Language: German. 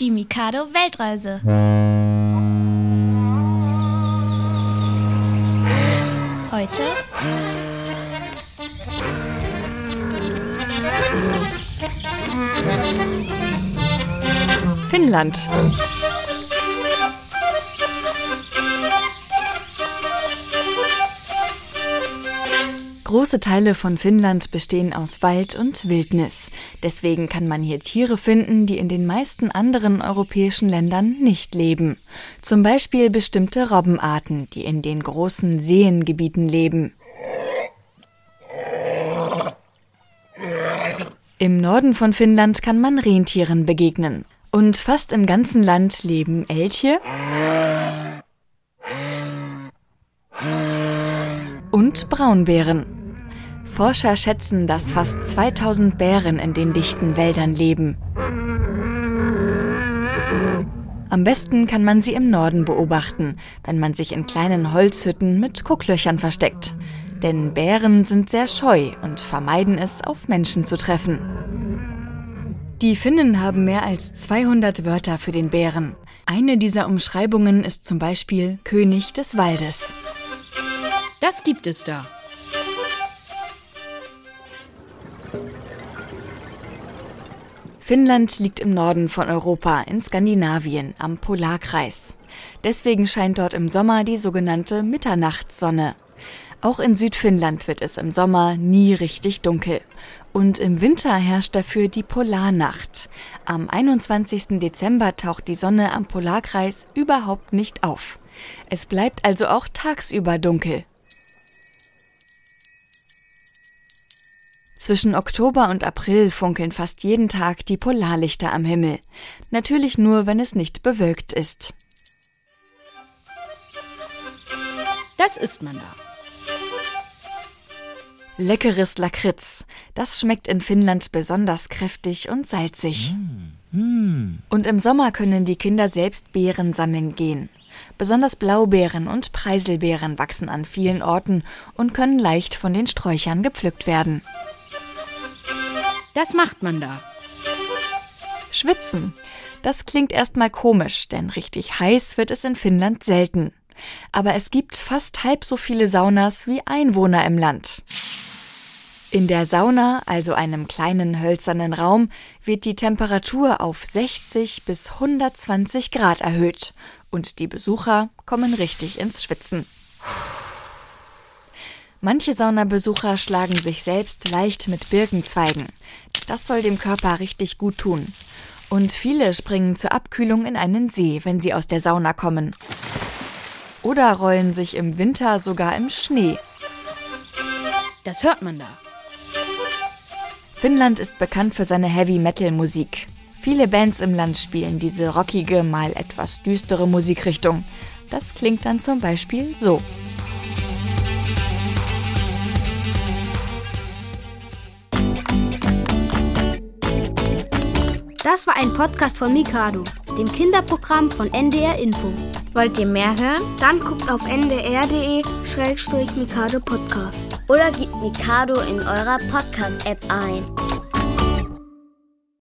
Die Mikado Weltreise. Heute Finnland. Große Teile von Finnland bestehen aus Wald und Wildnis. Deswegen kann man hier Tiere finden, die in den meisten anderen europäischen Ländern nicht leben. Zum Beispiel bestimmte Robbenarten, die in den großen Seengebieten leben. Im Norden von Finnland kann man Rentieren begegnen. Und fast im ganzen Land leben Elche und Braunbären. Forscher schätzen, dass fast 2000 Bären in den dichten Wäldern leben. Am besten kann man sie im Norden beobachten, wenn man sich in kleinen Holzhütten mit Gucklöchern versteckt. Denn Bären sind sehr scheu und vermeiden es, auf Menschen zu treffen. Die Finnen haben mehr als 200 Wörter für den Bären. Eine dieser Umschreibungen ist zum Beispiel König des Waldes. Das gibt es da. Finnland liegt im Norden von Europa, in Skandinavien, am Polarkreis. Deswegen scheint dort im Sommer die sogenannte Mitternachtssonne. Auch in Südfinnland wird es im Sommer nie richtig dunkel. Und im Winter herrscht dafür die Polarnacht. Am 21. Dezember taucht die Sonne am Polarkreis überhaupt nicht auf. Es bleibt also auch tagsüber dunkel. Zwischen Oktober und April funkeln fast jeden Tag die Polarlichter am Himmel. Natürlich nur, wenn es nicht bewölkt ist. Das isst man da. Leckeres Lakritz. Das schmeckt in Finnland besonders kräftig und salzig. Und im Sommer können die Kinder selbst Beeren sammeln gehen. Besonders Blaubeeren und Preiselbeeren wachsen an vielen Orten und können leicht von den Sträuchern gepflückt werden. Das macht man da. Schwitzen. Das klingt erstmal komisch, denn richtig heiß wird es in Finnland selten. Aber es gibt fast halb so viele Saunas wie Einwohner im Land. In der Sauna, also einem kleinen hölzernen Raum, wird die Temperatur auf 60 bis 120 Grad erhöht und die Besucher kommen richtig ins Schwitzen. Manche Saunabesucher schlagen sich selbst leicht mit Birkenzweigen. Das soll dem Körper richtig gut tun. Und viele springen zur Abkühlung in einen See, wenn sie aus der Sauna kommen. Oder rollen sich im Winter sogar im Schnee. Das hört man da. Finnland ist bekannt für seine Heavy-Metal-Musik. Viele Bands im Land spielen diese rockige, mal etwas düstere Musikrichtung. Das klingt dann zum Beispiel so. Das war ein Podcast von Mikado, dem Kinderprogramm von NDR Info. Wollt ihr mehr hören? Dann guckt auf ndr.de-mikado Podcast. Oder gebt Mikado in eurer Podcast-App ein.